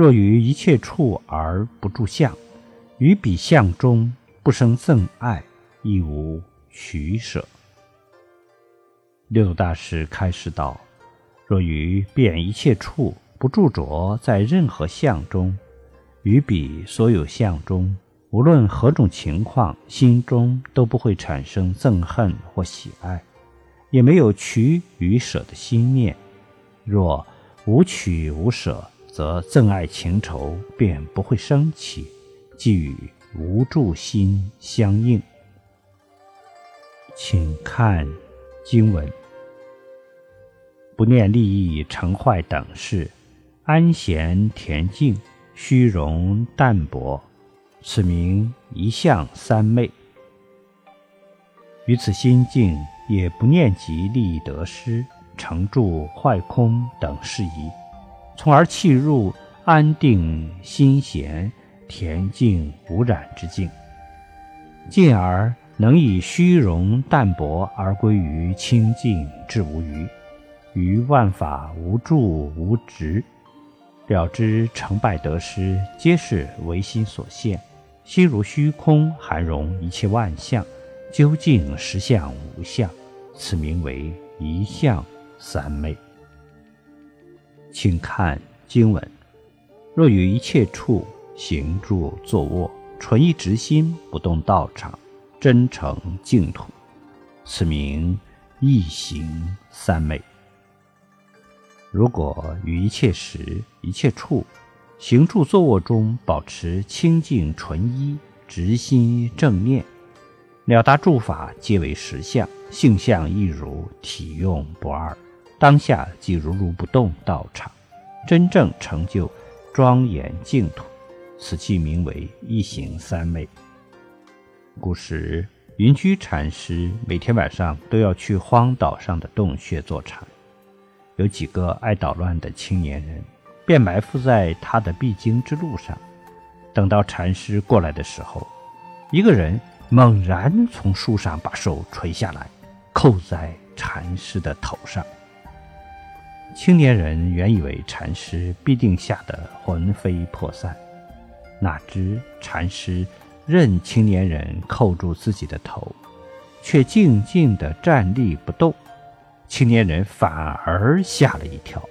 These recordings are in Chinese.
若于一切处而不住相，于彼相中不生憎爱，亦无取舍。六祖大师开示道：若于遍一切处不住着在任何相中，于彼所有相中，无论何种情况，心中都不会产生憎恨或喜爱，也没有取与舍的心念。若无取无舍，则憎爱情仇便不会升起，即与无助心相应。请看经文：不念利益成坏等事，安闲恬静，虚荣淡泊，此名一向三昧。于此心境，也不念及利益得失。成住坏空等事宜，从而契入安定心闲、恬静无染之境，进而能以虚荣淡泊而归于清净至无余，于万法无助无执，了知成败得失皆是唯心所现，心如虚空，含容一切万象，究竟实相无相，此名为一相。三昧，请看经文：若于一切处行住坐卧，纯一直心，不动道场，真诚净土，此名一行三昧。如果于一切时、一切处行住坐卧中保持清净纯一直心正念，了达诸法皆为实相，性相亦如，体用不二。当下即如如不动道场，真正成就庄严净土，此即名为一行三昧。古时云居禅师每天晚上都要去荒岛上的洞穴坐禅，有几个爱捣乱的青年人便埋伏在他的必经之路上。等到禅师过来的时候，一个人猛然从树上把手垂下来，扣在禅师的头上。青年人原以为禅师必定吓得魂飞魄散，哪知禅师任青年人扣住自己的头，却静静地站立不动。青年人反而吓了一跳，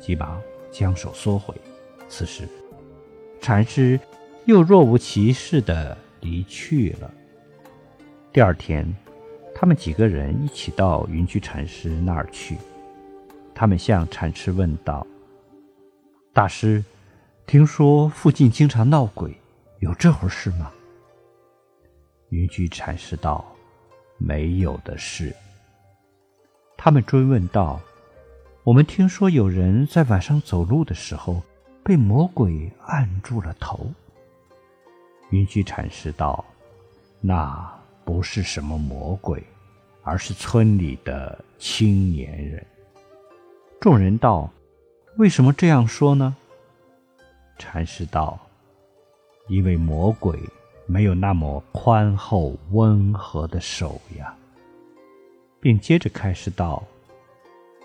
急忙将手缩回。此时，禅师又若无其事地离去了。第二天，他们几个人一起到云居禅师那儿去。他们向禅师问道：“大师，听说附近经常闹鬼，有这回事吗？”云居禅师道：“没有的事。”他们追问道：“我们听说有人在晚上走路的时候被魔鬼按住了头。”云居禅师道：“那不是什么魔鬼，而是村里的青年人。”众人道：“为什么这样说呢？”禅师道：“因为魔鬼没有那么宽厚温和的手呀。”并接着开始道：“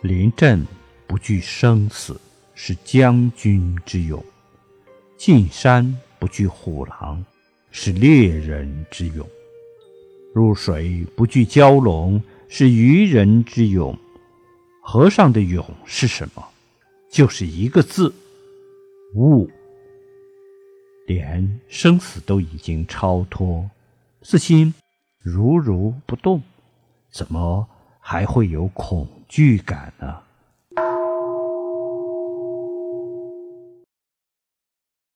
临阵不惧生死，是将军之勇；进山不惧虎狼，是猎人之勇；入水不惧蛟龙，是渔人之勇。”和尚的勇是什么？就是一个字——悟。连生死都已经超脱，四心如如不动，怎么还会有恐惧感呢？